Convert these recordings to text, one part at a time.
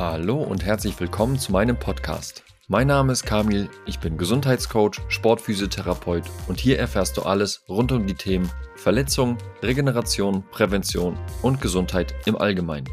Hallo und herzlich willkommen zu meinem Podcast. Mein Name ist Kamil, ich bin Gesundheitscoach, Sportphysiotherapeut und hier erfährst du alles rund um die Themen Verletzung, Regeneration, Prävention und Gesundheit im Allgemeinen.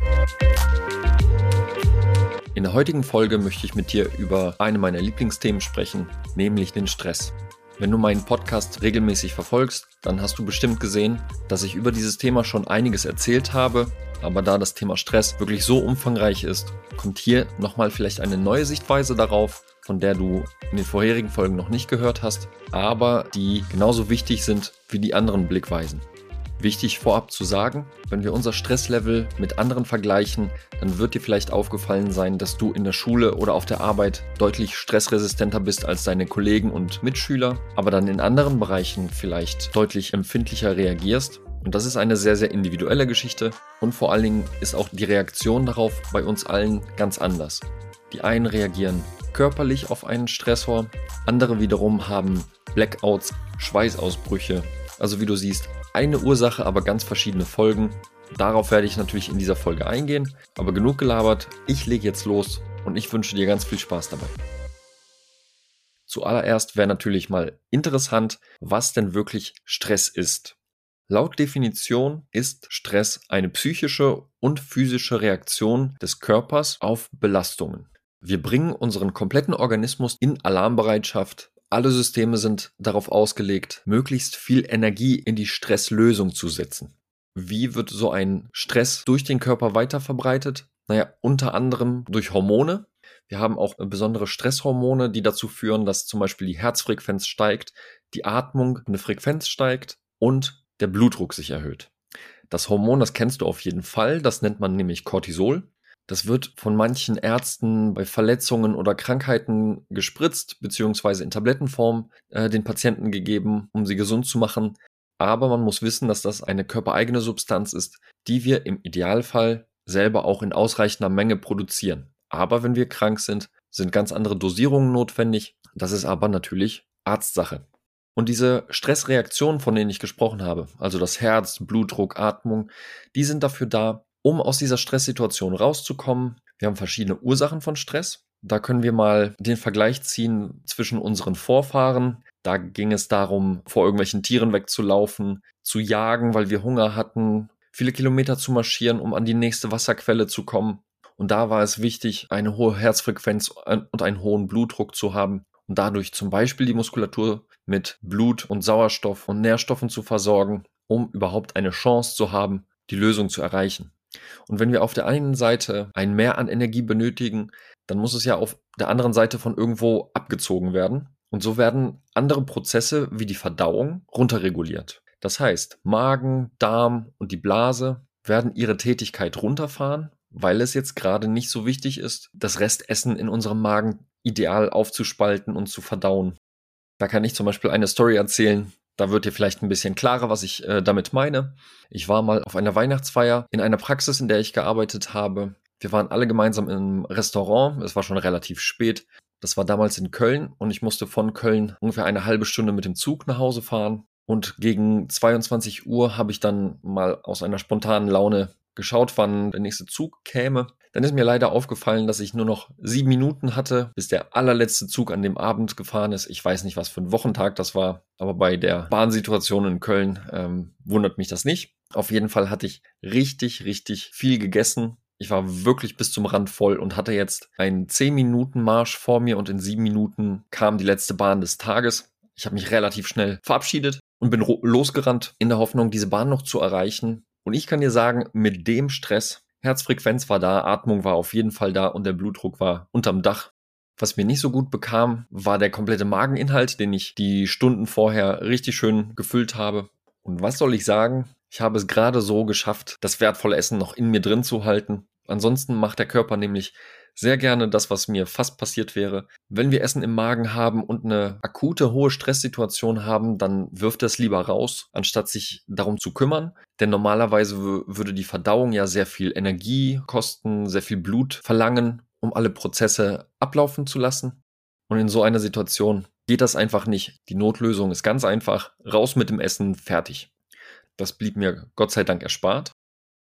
In der heutigen Folge möchte ich mit dir über eine meiner Lieblingsthemen sprechen, nämlich den Stress. Wenn du meinen Podcast regelmäßig verfolgst, dann hast du bestimmt gesehen, dass ich über dieses Thema schon einiges erzählt habe, aber da das Thema Stress wirklich so umfangreich ist, kommt hier nochmal vielleicht eine neue Sichtweise darauf, von der du in den vorherigen Folgen noch nicht gehört hast, aber die genauso wichtig sind wie die anderen Blickweisen. Wichtig vorab zu sagen, wenn wir unser Stresslevel mit anderen vergleichen, dann wird dir vielleicht aufgefallen sein, dass du in der Schule oder auf der Arbeit deutlich stressresistenter bist als deine Kollegen und Mitschüler, aber dann in anderen Bereichen vielleicht deutlich empfindlicher reagierst. Und das ist eine sehr, sehr individuelle Geschichte und vor allen Dingen ist auch die Reaktion darauf bei uns allen ganz anders. Die einen reagieren körperlich auf einen Stressor, andere wiederum haben Blackouts, Schweißausbrüche. Also wie du siehst, eine Ursache, aber ganz verschiedene Folgen. Darauf werde ich natürlich in dieser Folge eingehen. Aber genug gelabert, ich lege jetzt los und ich wünsche dir ganz viel Spaß dabei. Zuallererst wäre natürlich mal interessant, was denn wirklich Stress ist. Laut Definition ist Stress eine psychische und physische Reaktion des Körpers auf Belastungen. Wir bringen unseren kompletten Organismus in Alarmbereitschaft, alle Systeme sind darauf ausgelegt, möglichst viel Energie in die Stresslösung zu setzen. Wie wird so ein Stress durch den Körper weiter verbreitet? Naja, unter anderem durch Hormone. Wir haben auch besondere Stresshormone, die dazu führen, dass zum Beispiel die Herzfrequenz steigt, die Atmung eine Frequenz steigt und der Blutdruck sich erhöht. Das Hormon, das kennst du auf jeden Fall, das nennt man nämlich Cortisol. Das wird von manchen Ärzten bei Verletzungen oder Krankheiten gespritzt, beziehungsweise in Tablettenform äh, den Patienten gegeben, um sie gesund zu machen. Aber man muss wissen, dass das eine körpereigene Substanz ist, die wir im Idealfall selber auch in ausreichender Menge produzieren. Aber wenn wir krank sind, sind ganz andere Dosierungen notwendig. Das ist aber natürlich Arztsache. Und diese Stressreaktionen, von denen ich gesprochen habe, also das Herz, Blutdruck, Atmung, die sind dafür da, um aus dieser Stresssituation rauszukommen. Wir haben verschiedene Ursachen von Stress. Da können wir mal den Vergleich ziehen zwischen unseren Vorfahren. Da ging es darum, vor irgendwelchen Tieren wegzulaufen, zu jagen, weil wir Hunger hatten, viele Kilometer zu marschieren, um an die nächste Wasserquelle zu kommen. Und da war es wichtig, eine hohe Herzfrequenz und einen hohen Blutdruck zu haben und dadurch zum Beispiel die Muskulatur mit Blut und Sauerstoff und Nährstoffen zu versorgen, um überhaupt eine Chance zu haben, die Lösung zu erreichen. Und wenn wir auf der einen Seite ein Mehr an Energie benötigen, dann muss es ja auf der anderen Seite von irgendwo abgezogen werden. Und so werden andere Prozesse wie die Verdauung runterreguliert. Das heißt, Magen, Darm und die Blase werden ihre Tätigkeit runterfahren, weil es jetzt gerade nicht so wichtig ist, das Restessen in unserem Magen ideal aufzuspalten und zu verdauen. Da kann ich zum Beispiel eine Story erzählen, da wird dir vielleicht ein bisschen klarer, was ich äh, damit meine. Ich war mal auf einer Weihnachtsfeier in einer Praxis, in der ich gearbeitet habe. Wir waren alle gemeinsam im Restaurant. Es war schon relativ spät. Das war damals in Köln und ich musste von Köln ungefähr eine halbe Stunde mit dem Zug nach Hause fahren. Und gegen 22 Uhr habe ich dann mal aus einer spontanen Laune geschaut, wann der nächste Zug käme. Dann ist mir leider aufgefallen, dass ich nur noch sieben Minuten hatte, bis der allerletzte Zug an dem Abend gefahren ist. Ich weiß nicht, was für ein Wochentag das war, aber bei der Bahnsituation in Köln ähm, wundert mich das nicht. Auf jeden Fall hatte ich richtig, richtig viel gegessen. Ich war wirklich bis zum Rand voll und hatte jetzt einen 10 Minuten Marsch vor mir und in sieben Minuten kam die letzte Bahn des Tages. Ich habe mich relativ schnell verabschiedet und bin losgerannt in der Hoffnung, diese Bahn noch zu erreichen. Und ich kann dir sagen, mit dem Stress Herzfrequenz war da, Atmung war auf jeden Fall da und der Blutdruck war unterm Dach. Was mir nicht so gut bekam, war der komplette Mageninhalt, den ich die Stunden vorher richtig schön gefüllt habe. Und was soll ich sagen? Ich habe es gerade so geschafft, das wertvolle Essen noch in mir drin zu halten. Ansonsten macht der Körper nämlich sehr gerne das, was mir fast passiert wäre. Wenn wir Essen im Magen haben und eine akute hohe Stresssituation haben, dann wirft es lieber raus, anstatt sich darum zu kümmern. Denn normalerweise würde die Verdauung ja sehr viel Energie kosten, sehr viel Blut verlangen, um alle Prozesse ablaufen zu lassen. Und in so einer Situation geht das einfach nicht. Die Notlösung ist ganz einfach. Raus mit dem Essen, fertig. Das blieb mir Gott sei Dank erspart.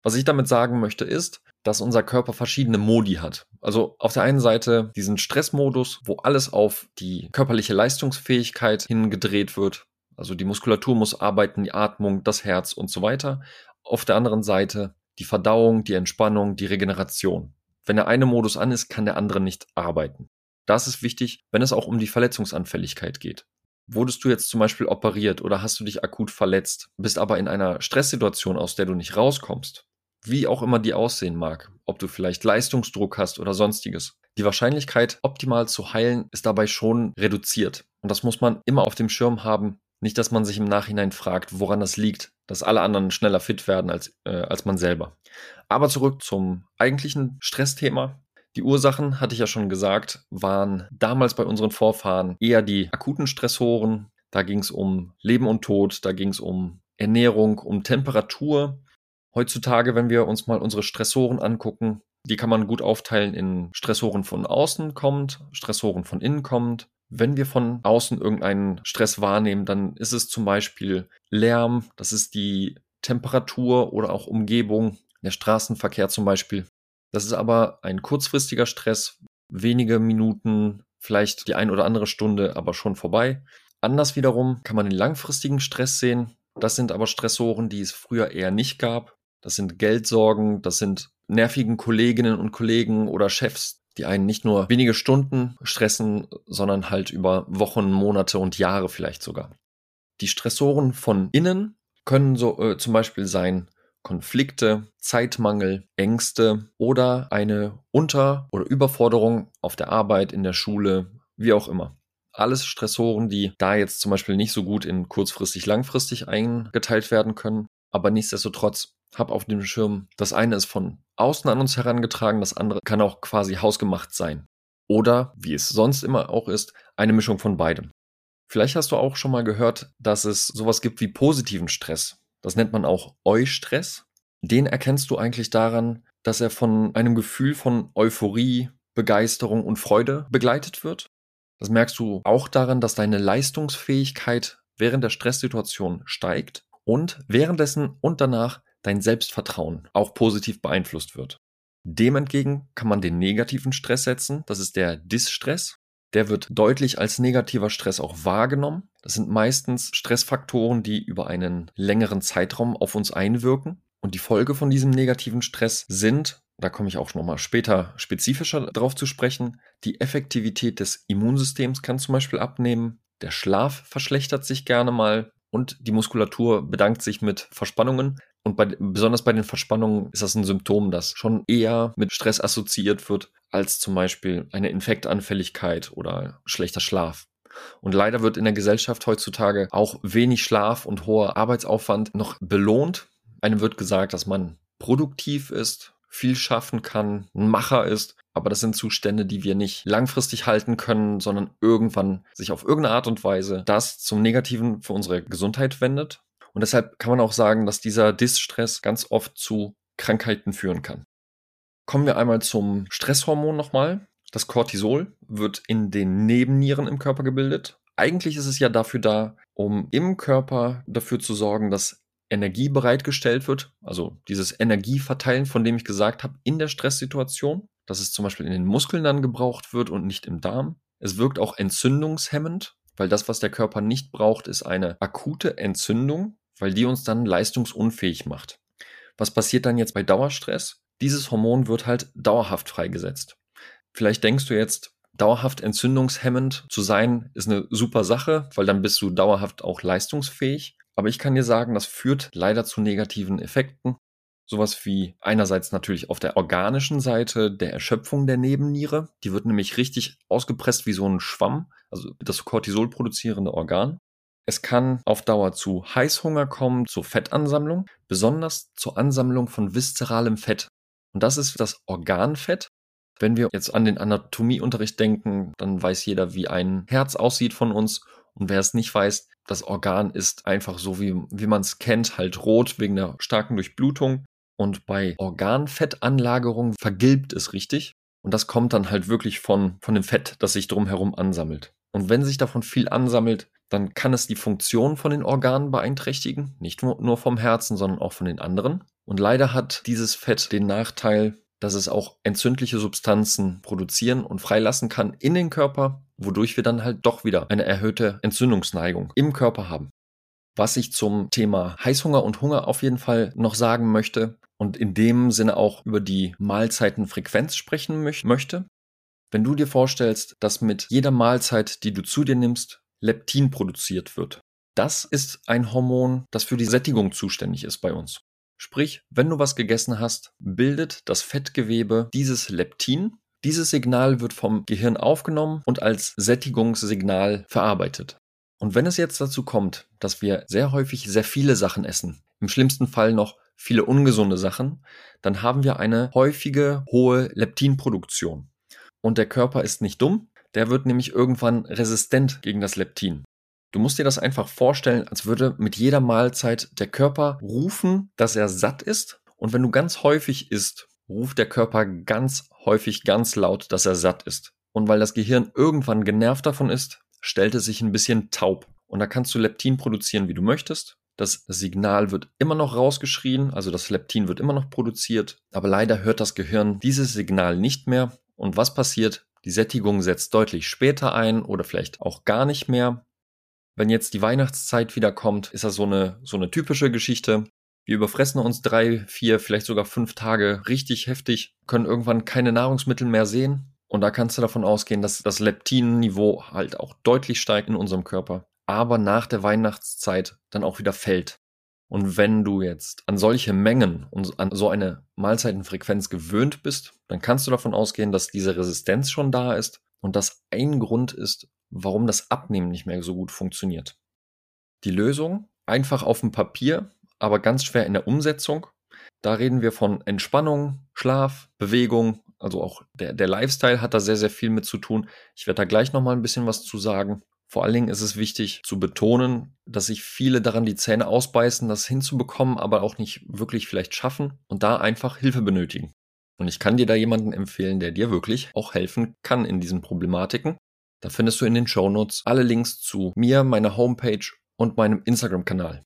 Was ich damit sagen möchte ist, dass unser Körper verschiedene Modi hat. Also auf der einen Seite diesen Stressmodus, wo alles auf die körperliche Leistungsfähigkeit hingedreht wird. Also die Muskulatur muss arbeiten, die Atmung, das Herz und so weiter. Auf der anderen Seite die Verdauung, die Entspannung, die Regeneration. Wenn der eine Modus an ist, kann der andere nicht arbeiten. Das ist wichtig, wenn es auch um die Verletzungsanfälligkeit geht. Wurdest du jetzt zum Beispiel operiert oder hast du dich akut verletzt, bist aber in einer Stresssituation, aus der du nicht rauskommst, wie auch immer die aussehen mag, ob du vielleicht Leistungsdruck hast oder sonstiges. Die Wahrscheinlichkeit, optimal zu heilen, ist dabei schon reduziert. Und das muss man immer auf dem Schirm haben. Nicht, dass man sich im Nachhinein fragt, woran das liegt, dass alle anderen schneller fit werden als, äh, als man selber. Aber zurück zum eigentlichen Stressthema. Die Ursachen, hatte ich ja schon gesagt, waren damals bei unseren Vorfahren eher die akuten Stressoren. Da ging es um Leben und Tod, da ging es um Ernährung, um Temperatur. Heutzutage, wenn wir uns mal unsere Stressoren angucken, die kann man gut aufteilen in Stressoren von außen kommt, Stressoren von innen kommt. Wenn wir von außen irgendeinen Stress wahrnehmen, dann ist es zum Beispiel Lärm, das ist die Temperatur oder auch Umgebung, der Straßenverkehr zum Beispiel. Das ist aber ein kurzfristiger Stress, wenige Minuten, vielleicht die ein oder andere Stunde, aber schon vorbei. Anders wiederum kann man den langfristigen Stress sehen. Das sind aber Stressoren, die es früher eher nicht gab. Das sind Geldsorgen, das sind nervigen Kolleginnen und Kollegen oder Chefs, die einen nicht nur wenige Stunden stressen, sondern halt über Wochen, Monate und Jahre vielleicht sogar. Die Stressoren von innen können so äh, zum Beispiel sein Konflikte, Zeitmangel, Ängste oder eine Unter- oder Überforderung auf der Arbeit, in der Schule, wie auch immer. Alles Stressoren, die da jetzt zum Beispiel nicht so gut in kurzfristig, langfristig eingeteilt werden können. Aber nichtsdestotrotz, hab auf dem Schirm, das eine ist von außen an uns herangetragen, das andere kann auch quasi hausgemacht sein. Oder, wie es sonst immer auch ist, eine Mischung von beidem. Vielleicht hast du auch schon mal gehört, dass es sowas gibt wie positiven Stress. Das nennt man auch Eustress. Den erkennst du eigentlich daran, dass er von einem Gefühl von Euphorie, Begeisterung und Freude begleitet wird. Das merkst du auch daran, dass deine Leistungsfähigkeit während der Stresssituation steigt und währenddessen und danach dein Selbstvertrauen auch positiv beeinflusst wird. Dem entgegen kann man den negativen Stress setzen, das ist der Distress. Der wird deutlich als negativer Stress auch wahrgenommen. Das sind meistens Stressfaktoren, die über einen längeren Zeitraum auf uns einwirken. Und die Folge von diesem negativen Stress sind, da komme ich auch nochmal später spezifischer drauf zu sprechen, die Effektivität des Immunsystems kann zum Beispiel abnehmen, der Schlaf verschlechtert sich gerne mal und die Muskulatur bedankt sich mit Verspannungen. Und bei, besonders bei den Verspannungen ist das ein Symptom, das schon eher mit Stress assoziiert wird, als zum Beispiel eine Infektanfälligkeit oder schlechter Schlaf. Und leider wird in der Gesellschaft heutzutage auch wenig Schlaf und hoher Arbeitsaufwand noch belohnt. Einem wird gesagt, dass man produktiv ist, viel schaffen kann, ein Macher ist. Aber das sind Zustände, die wir nicht langfristig halten können, sondern irgendwann sich auf irgendeine Art und Weise das zum Negativen für unsere Gesundheit wendet. Und deshalb kann man auch sagen, dass dieser Distress ganz oft zu Krankheiten führen kann. Kommen wir einmal zum Stresshormon nochmal. Das Cortisol wird in den Nebennieren im Körper gebildet. Eigentlich ist es ja dafür da, um im Körper dafür zu sorgen, dass Energie bereitgestellt wird, also dieses Energieverteilen, von dem ich gesagt habe, in der Stresssituation, dass es zum Beispiel in den Muskeln dann gebraucht wird und nicht im Darm. Es wirkt auch entzündungshemmend, weil das, was der Körper nicht braucht, ist eine akute Entzündung, weil die uns dann leistungsunfähig macht. Was passiert dann jetzt bei Dauerstress? Dieses Hormon wird halt dauerhaft freigesetzt. Vielleicht denkst du jetzt, dauerhaft entzündungshemmend zu sein, ist eine super Sache, weil dann bist du dauerhaft auch leistungsfähig. Aber ich kann dir sagen, das führt leider zu negativen Effekten. Sowas wie einerseits natürlich auf der organischen Seite der Erschöpfung der Nebenniere. Die wird nämlich richtig ausgepresst wie so ein Schwamm, also das Cortisol produzierende Organ. Es kann auf Dauer zu Heißhunger kommen, zu Fettansammlung, besonders zur Ansammlung von viszeralem Fett. Und das ist das Organfett. Wenn wir jetzt an den Anatomieunterricht denken, dann weiß jeder, wie ein Herz aussieht von uns. Und wer es nicht weiß, das Organ ist einfach so, wie, wie man es kennt, halt rot wegen der starken Durchblutung. Und bei Organfettanlagerung vergilbt es richtig. Und das kommt dann halt wirklich von, von dem Fett, das sich drumherum ansammelt. Und wenn sich davon viel ansammelt, dann kann es die Funktion von den Organen beeinträchtigen. Nicht nur vom Herzen, sondern auch von den anderen. Und leider hat dieses Fett den Nachteil, dass es auch entzündliche Substanzen produzieren und freilassen kann in den Körper, wodurch wir dann halt doch wieder eine erhöhte Entzündungsneigung im Körper haben. Was ich zum Thema Heißhunger und Hunger auf jeden Fall noch sagen möchte und in dem Sinne auch über die Mahlzeitenfrequenz sprechen möchte. Wenn du dir vorstellst, dass mit jeder Mahlzeit, die du zu dir nimmst, Leptin produziert wird. Das ist ein Hormon, das für die Sättigung zuständig ist bei uns. Sprich, wenn du was gegessen hast, bildet das Fettgewebe dieses Leptin. Dieses Signal wird vom Gehirn aufgenommen und als Sättigungssignal verarbeitet. Und wenn es jetzt dazu kommt, dass wir sehr häufig sehr viele Sachen essen, im schlimmsten Fall noch viele ungesunde Sachen, dann haben wir eine häufige hohe Leptinproduktion. Und der Körper ist nicht dumm, der wird nämlich irgendwann resistent gegen das Leptin. Du musst dir das einfach vorstellen, als würde mit jeder Mahlzeit der Körper rufen, dass er satt ist. Und wenn du ganz häufig isst, ruft der Körper ganz häufig ganz laut, dass er satt ist. Und weil das Gehirn irgendwann genervt davon ist, stellt es sich ein bisschen taub. Und da kannst du Leptin produzieren, wie du möchtest. Das Signal wird immer noch rausgeschrien, also das Leptin wird immer noch produziert, aber leider hört das Gehirn dieses Signal nicht mehr. Und was passiert? Die Sättigung setzt deutlich später ein oder vielleicht auch gar nicht mehr. Wenn jetzt die Weihnachtszeit wieder kommt, ist das so eine, so eine typische Geschichte. Wir überfressen uns drei, vier, vielleicht sogar fünf Tage richtig heftig, können irgendwann keine Nahrungsmittel mehr sehen. Und da kannst du davon ausgehen, dass das Leptin-Niveau halt auch deutlich steigt in unserem Körper, aber nach der Weihnachtszeit dann auch wieder fällt. Und wenn du jetzt an solche Mengen und an so eine Mahlzeitenfrequenz gewöhnt bist, dann kannst du davon ausgehen, dass diese Resistenz schon da ist und das ein Grund ist, warum das Abnehmen nicht mehr so gut funktioniert. Die Lösung einfach auf dem Papier, aber ganz schwer in der Umsetzung. Da reden wir von Entspannung, Schlaf, Bewegung, also auch der, der Lifestyle hat da sehr, sehr viel mit zu tun. Ich werde da gleich nochmal ein bisschen was zu sagen. Vor allen Dingen ist es wichtig zu betonen, dass sich viele daran die Zähne ausbeißen, das hinzubekommen, aber auch nicht wirklich vielleicht schaffen und da einfach Hilfe benötigen. Und ich kann dir da jemanden empfehlen, der dir wirklich auch helfen kann in diesen Problematiken. Da findest du in den Show Notes alle Links zu mir, meiner Homepage und meinem Instagram-Kanal.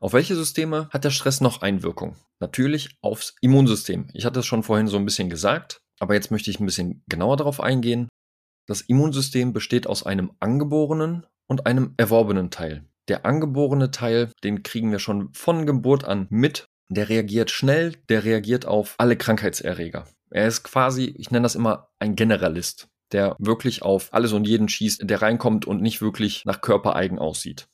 Auf welche Systeme hat der Stress noch Einwirkung? Natürlich aufs Immunsystem. Ich hatte es schon vorhin so ein bisschen gesagt, aber jetzt möchte ich ein bisschen genauer darauf eingehen. Das Immunsystem besteht aus einem angeborenen und einem erworbenen Teil. Der angeborene Teil, den kriegen wir schon von Geburt an mit. Der reagiert schnell, der reagiert auf alle Krankheitserreger. Er ist quasi, ich nenne das immer ein Generalist der wirklich auf alles und jeden schießt, der reinkommt und nicht wirklich nach körpereigen aussieht.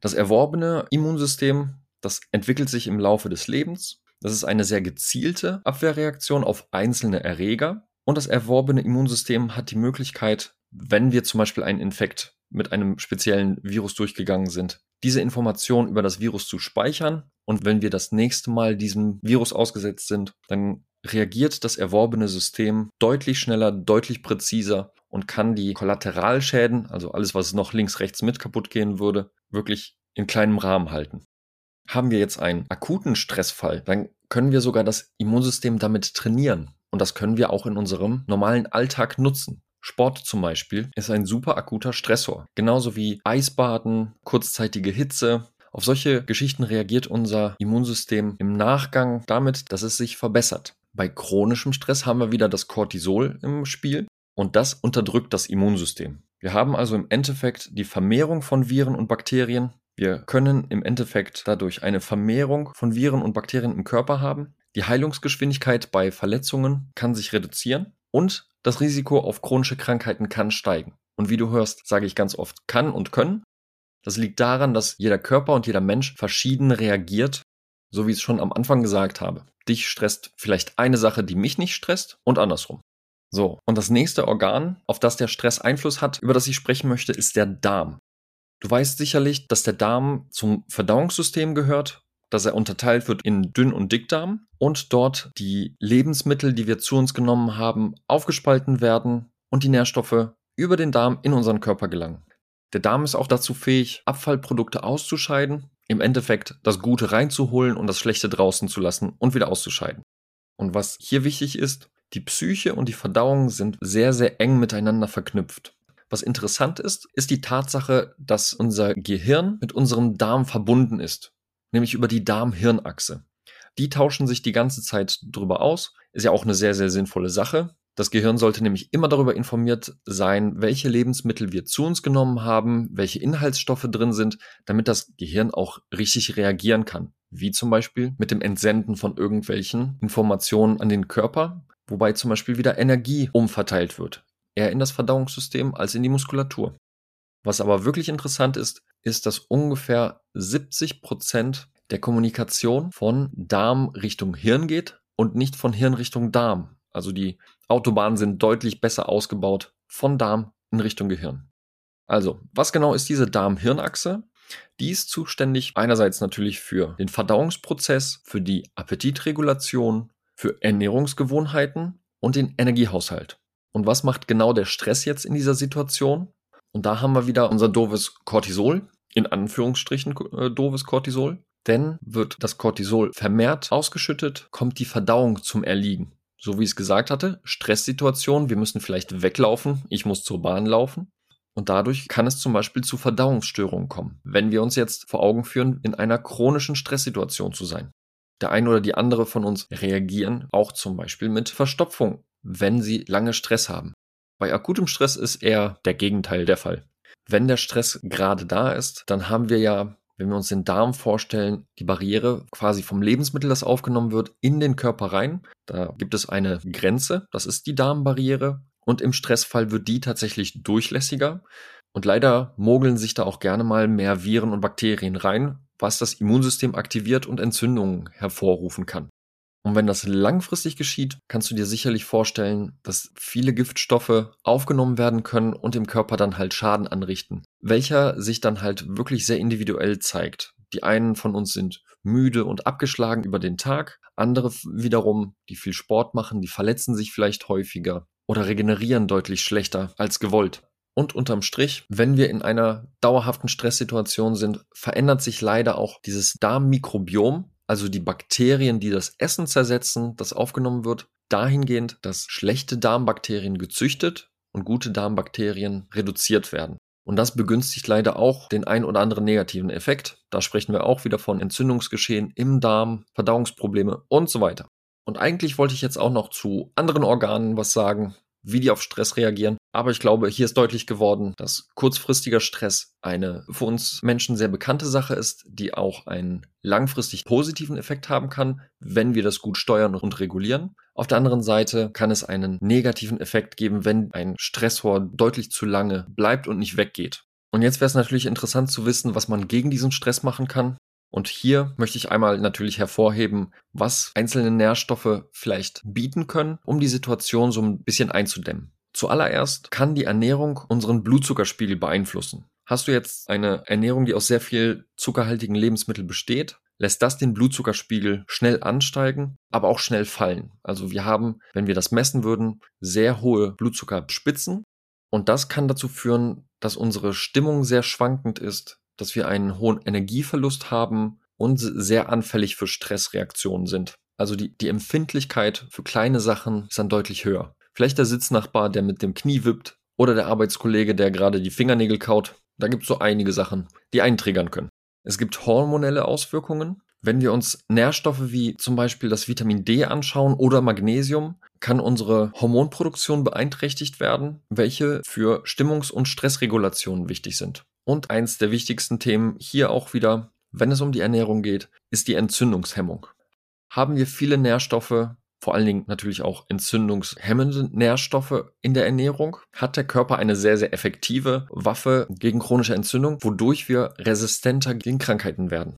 Das erworbene Immunsystem, das entwickelt sich im Laufe des Lebens. Das ist eine sehr gezielte Abwehrreaktion auf einzelne Erreger. Und das erworbene Immunsystem hat die Möglichkeit, wenn wir zum Beispiel einen Infekt mit einem speziellen Virus durchgegangen sind, diese Information über das Virus zu speichern. Und wenn wir das nächste Mal diesem Virus ausgesetzt sind, dann reagiert das erworbene System deutlich schneller, deutlich präziser und kann die Kollateralschäden, also alles, was noch links, rechts mit kaputt gehen würde, wirklich in kleinem Rahmen halten. Haben wir jetzt einen akuten Stressfall, dann können wir sogar das Immunsystem damit trainieren. Und das können wir auch in unserem normalen Alltag nutzen. Sport zum Beispiel ist ein super akuter Stressor. Genauso wie Eisbaden, kurzzeitige Hitze. Auf solche Geschichten reagiert unser Immunsystem im Nachgang damit, dass es sich verbessert. Bei chronischem Stress haben wir wieder das Cortisol im Spiel und das unterdrückt das Immunsystem. Wir haben also im Endeffekt die Vermehrung von Viren und Bakterien. Wir können im Endeffekt dadurch eine Vermehrung von Viren und Bakterien im Körper haben. Die Heilungsgeschwindigkeit bei Verletzungen kann sich reduzieren und das Risiko auf chronische Krankheiten kann steigen. Und wie du hörst, sage ich ganz oft kann und können. Das liegt daran, dass jeder Körper und jeder Mensch verschieden reagiert so wie ich es schon am Anfang gesagt habe. Dich stresst vielleicht eine Sache, die mich nicht stresst und andersrum. So, und das nächste Organ, auf das der Stress Einfluss hat, über das ich sprechen möchte, ist der Darm. Du weißt sicherlich, dass der Darm zum Verdauungssystem gehört, dass er unterteilt wird in Dünn- und Dickdarm und dort die Lebensmittel, die wir zu uns genommen haben, aufgespalten werden und die Nährstoffe über den Darm in unseren Körper gelangen. Der Darm ist auch dazu fähig, Abfallprodukte auszuscheiden im Endeffekt das Gute reinzuholen und das Schlechte draußen zu lassen und wieder auszuscheiden. Und was hier wichtig ist, die Psyche und die Verdauung sind sehr, sehr eng miteinander verknüpft. Was interessant ist, ist die Tatsache, dass unser Gehirn mit unserem Darm verbunden ist, nämlich über die Darm-Hirn-Achse. Die tauschen sich die ganze Zeit drüber aus. Ist ja auch eine sehr, sehr sinnvolle Sache. Das Gehirn sollte nämlich immer darüber informiert sein, welche Lebensmittel wir zu uns genommen haben, welche Inhaltsstoffe drin sind, damit das Gehirn auch richtig reagieren kann. Wie zum Beispiel mit dem Entsenden von irgendwelchen Informationen an den Körper, wobei zum Beispiel wieder Energie umverteilt wird. Eher in das Verdauungssystem als in die Muskulatur. Was aber wirklich interessant ist, ist, dass ungefähr 70 Prozent der Kommunikation von Darm Richtung Hirn geht und nicht von Hirn Richtung Darm. Also die Autobahnen sind deutlich besser ausgebaut von Darm in Richtung Gehirn. Also, was genau ist diese Darm-Hirn-Achse? Die ist zuständig einerseits natürlich für den Verdauungsprozess, für die Appetitregulation, für Ernährungsgewohnheiten und den Energiehaushalt. Und was macht genau der Stress jetzt in dieser Situation? Und da haben wir wieder unser doofes Cortisol, in Anführungsstrichen äh, doofes Cortisol. Denn wird das Cortisol vermehrt ausgeschüttet, kommt die Verdauung zum Erliegen so wie ich es gesagt hatte, Stresssituation, wir müssen vielleicht weglaufen, ich muss zur Bahn laufen. Und dadurch kann es zum Beispiel zu Verdauungsstörungen kommen, wenn wir uns jetzt vor Augen führen, in einer chronischen Stresssituation zu sein. Der eine oder die andere von uns reagieren auch zum Beispiel mit Verstopfung, wenn sie lange Stress haben. Bei akutem Stress ist eher der Gegenteil der Fall. Wenn der Stress gerade da ist, dann haben wir ja wenn wir uns den Darm vorstellen, die Barriere quasi vom Lebensmittel, das aufgenommen wird, in den Körper rein. Da gibt es eine Grenze, das ist die Darmbarriere. Und im Stressfall wird die tatsächlich durchlässiger. Und leider mogeln sich da auch gerne mal mehr Viren und Bakterien rein, was das Immunsystem aktiviert und Entzündungen hervorrufen kann. Und wenn das langfristig geschieht, kannst du dir sicherlich vorstellen, dass viele Giftstoffe aufgenommen werden können und im Körper dann halt Schaden anrichten, welcher sich dann halt wirklich sehr individuell zeigt. Die einen von uns sind müde und abgeschlagen über den Tag, andere wiederum, die viel Sport machen, die verletzen sich vielleicht häufiger oder regenerieren deutlich schlechter als gewollt. Und unterm Strich, wenn wir in einer dauerhaften Stresssituation sind, verändert sich leider auch dieses Darmmikrobiom, also die Bakterien, die das Essen zersetzen, das aufgenommen wird, dahingehend, dass schlechte Darmbakterien gezüchtet und gute Darmbakterien reduziert werden. Und das begünstigt leider auch den ein oder anderen negativen Effekt. Da sprechen wir auch wieder von Entzündungsgeschehen im Darm, Verdauungsprobleme und so weiter. Und eigentlich wollte ich jetzt auch noch zu anderen Organen was sagen, wie die auf Stress reagieren. Aber ich glaube, hier ist deutlich geworden, dass kurzfristiger Stress eine für uns Menschen sehr bekannte Sache ist, die auch einen langfristig positiven Effekt haben kann, wenn wir das gut steuern und regulieren. Auf der anderen Seite kann es einen negativen Effekt geben, wenn ein Stressor deutlich zu lange bleibt und nicht weggeht. Und jetzt wäre es natürlich interessant zu wissen, was man gegen diesen Stress machen kann. Und hier möchte ich einmal natürlich hervorheben, was einzelne Nährstoffe vielleicht bieten können, um die Situation so ein bisschen einzudämmen. Zuallererst kann die Ernährung unseren Blutzuckerspiegel beeinflussen. Hast du jetzt eine Ernährung, die aus sehr viel zuckerhaltigen Lebensmitteln besteht, lässt das den Blutzuckerspiegel schnell ansteigen, aber auch schnell fallen. Also wir haben, wenn wir das messen würden, sehr hohe Blutzuckerspitzen und das kann dazu führen, dass unsere Stimmung sehr schwankend ist, dass wir einen hohen Energieverlust haben und sehr anfällig für Stressreaktionen sind. Also die, die Empfindlichkeit für kleine Sachen ist dann deutlich höher. Vielleicht der Sitznachbar, der mit dem Knie wippt oder der Arbeitskollege, der gerade die Fingernägel kaut. Da gibt es so einige Sachen, die eintriggern können. Es gibt hormonelle Auswirkungen. Wenn wir uns Nährstoffe wie zum Beispiel das Vitamin D anschauen oder Magnesium, kann unsere Hormonproduktion beeinträchtigt werden, welche für Stimmungs- und Stressregulation wichtig sind. Und eins der wichtigsten Themen hier auch wieder, wenn es um die Ernährung geht, ist die Entzündungshemmung. Haben wir viele Nährstoffe, vor allen Dingen natürlich auch entzündungshemmende Nährstoffe in der Ernährung, hat der Körper eine sehr, sehr effektive Waffe gegen chronische Entzündung, wodurch wir resistenter gegen Krankheiten werden.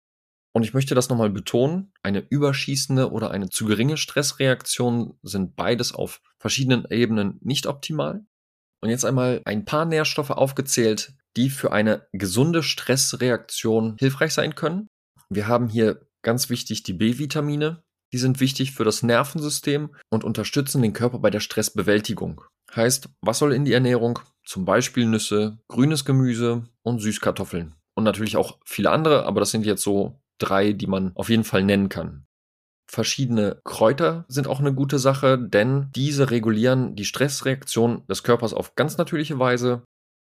Und ich möchte das nochmal betonen, eine überschießende oder eine zu geringe Stressreaktion sind beides auf verschiedenen Ebenen nicht optimal. Und jetzt einmal ein paar Nährstoffe aufgezählt, die für eine gesunde Stressreaktion hilfreich sein können. Wir haben hier ganz wichtig die B-Vitamine. Die sind wichtig für das Nervensystem und unterstützen den Körper bei der Stressbewältigung. Heißt, was soll in die Ernährung? Zum Beispiel Nüsse, grünes Gemüse und Süßkartoffeln. Und natürlich auch viele andere, aber das sind jetzt so drei, die man auf jeden Fall nennen kann. Verschiedene Kräuter sind auch eine gute Sache, denn diese regulieren die Stressreaktion des Körpers auf ganz natürliche Weise.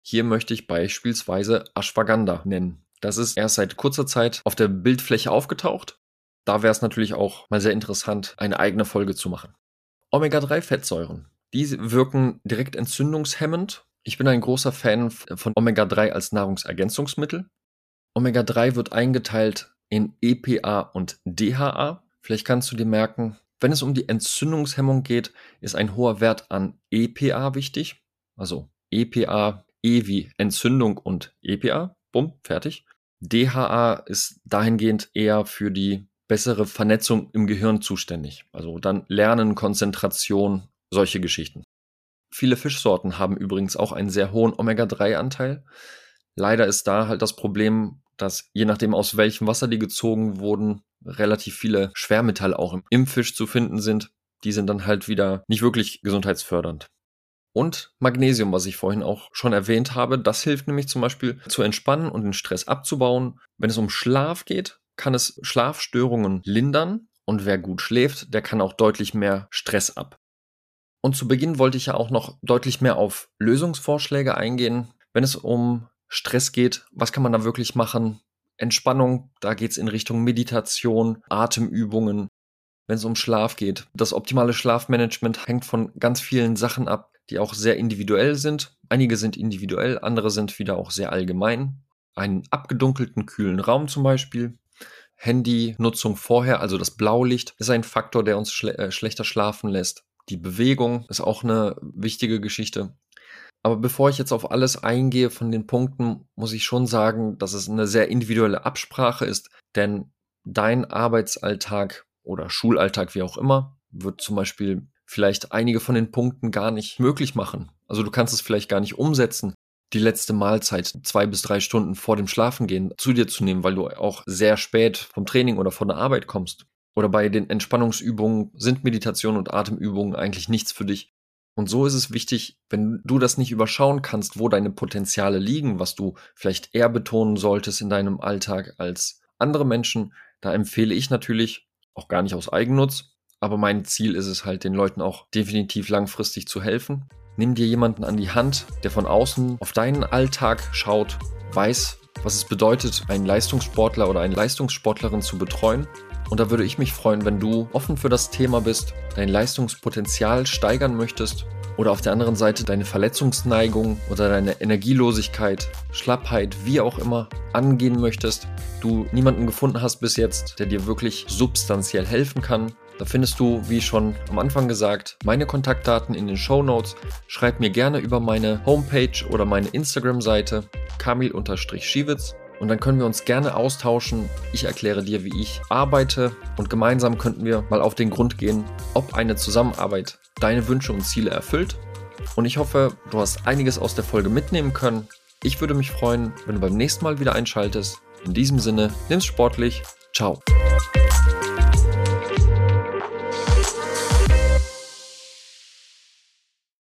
Hier möchte ich beispielsweise Ashwagandha nennen. Das ist erst seit kurzer Zeit auf der Bildfläche aufgetaucht. da wäre es natürlich auch mal sehr interessant, eine eigene Folge zu machen. Omega-3-Fettsäuren. Die wirken direkt entzündungshemmend. Ich bin ein großer Fan von Omega-3 als Nahrungsergänzungsmittel. Omega-3 wird eingeteilt in EPA und DHA. Vielleicht kannst du dir merken, wenn es um die Entzündungshemmung geht, ist ein hoher Wert an EPA wichtig. Also EPA, E wie Entzündung und EPA. Bumm, fertig. DHA ist dahingehend eher für die bessere Vernetzung im Gehirn zuständig. Also dann Lernen, Konzentration, solche Geschichten. Viele Fischsorten haben übrigens auch einen sehr hohen Omega-3-Anteil. Leider ist da halt das Problem, dass je nachdem aus welchem Wasser die gezogen wurden, relativ viele Schwermetalle auch im Fisch zu finden sind. Die sind dann halt wieder nicht wirklich gesundheitsfördernd. Und Magnesium, was ich vorhin auch schon erwähnt habe, das hilft nämlich zum Beispiel zu entspannen und den Stress abzubauen. Wenn es um Schlaf geht, kann es Schlafstörungen lindern und wer gut schläft, der kann auch deutlich mehr Stress ab. Und zu Beginn wollte ich ja auch noch deutlich mehr auf Lösungsvorschläge eingehen. Wenn es um Stress geht, was kann man da wirklich machen? Entspannung, da geht es in Richtung Meditation, Atemübungen. Wenn es um Schlaf geht, das optimale Schlafmanagement hängt von ganz vielen Sachen ab, die auch sehr individuell sind. Einige sind individuell, andere sind wieder auch sehr allgemein. Einen abgedunkelten, kühlen Raum zum Beispiel. Handynutzung vorher, also das Blaulicht, ist ein Faktor, der uns schle äh, schlechter schlafen lässt. Die Bewegung ist auch eine wichtige Geschichte. Aber bevor ich jetzt auf alles eingehe von den Punkten, muss ich schon sagen, dass es eine sehr individuelle Absprache ist, denn dein Arbeitsalltag oder Schulalltag, wie auch immer, wird zum Beispiel vielleicht einige von den Punkten gar nicht möglich machen. Also du kannst es vielleicht gar nicht umsetzen, die letzte Mahlzeit zwei bis drei Stunden vor dem Schlafengehen zu dir zu nehmen, weil du auch sehr spät vom Training oder von der Arbeit kommst. Oder bei den Entspannungsübungen sind Meditation und Atemübungen eigentlich nichts für dich. Und so ist es wichtig, wenn du das nicht überschauen kannst, wo deine Potenziale liegen, was du vielleicht eher betonen solltest in deinem Alltag als andere Menschen, da empfehle ich natürlich, auch gar nicht aus Eigennutz, aber mein Ziel ist es halt, den Leuten auch definitiv langfristig zu helfen. Nimm dir jemanden an die Hand, der von außen auf deinen Alltag schaut, weiß, was es bedeutet, einen Leistungssportler oder eine Leistungssportlerin zu betreuen. Und da würde ich mich freuen, wenn du offen für das Thema bist, dein Leistungspotenzial steigern möchtest oder auf der anderen Seite deine Verletzungsneigung oder deine Energielosigkeit, Schlappheit, wie auch immer angehen möchtest, du niemanden gefunden hast bis jetzt, der dir wirklich substanziell helfen kann, da findest du, wie schon am Anfang gesagt, meine Kontaktdaten in den Show Notes. Schreib mir gerne über meine Homepage oder meine Instagram-Seite kamil-schiewitz und dann können wir uns gerne austauschen. Ich erkläre dir, wie ich arbeite und gemeinsam könnten wir mal auf den Grund gehen, ob eine Zusammenarbeit deine Wünsche und Ziele erfüllt. Und ich hoffe, du hast einiges aus der Folge mitnehmen können. Ich würde mich freuen, wenn du beim nächsten Mal wieder einschaltest. In diesem Sinne, nimm's sportlich. Ciao.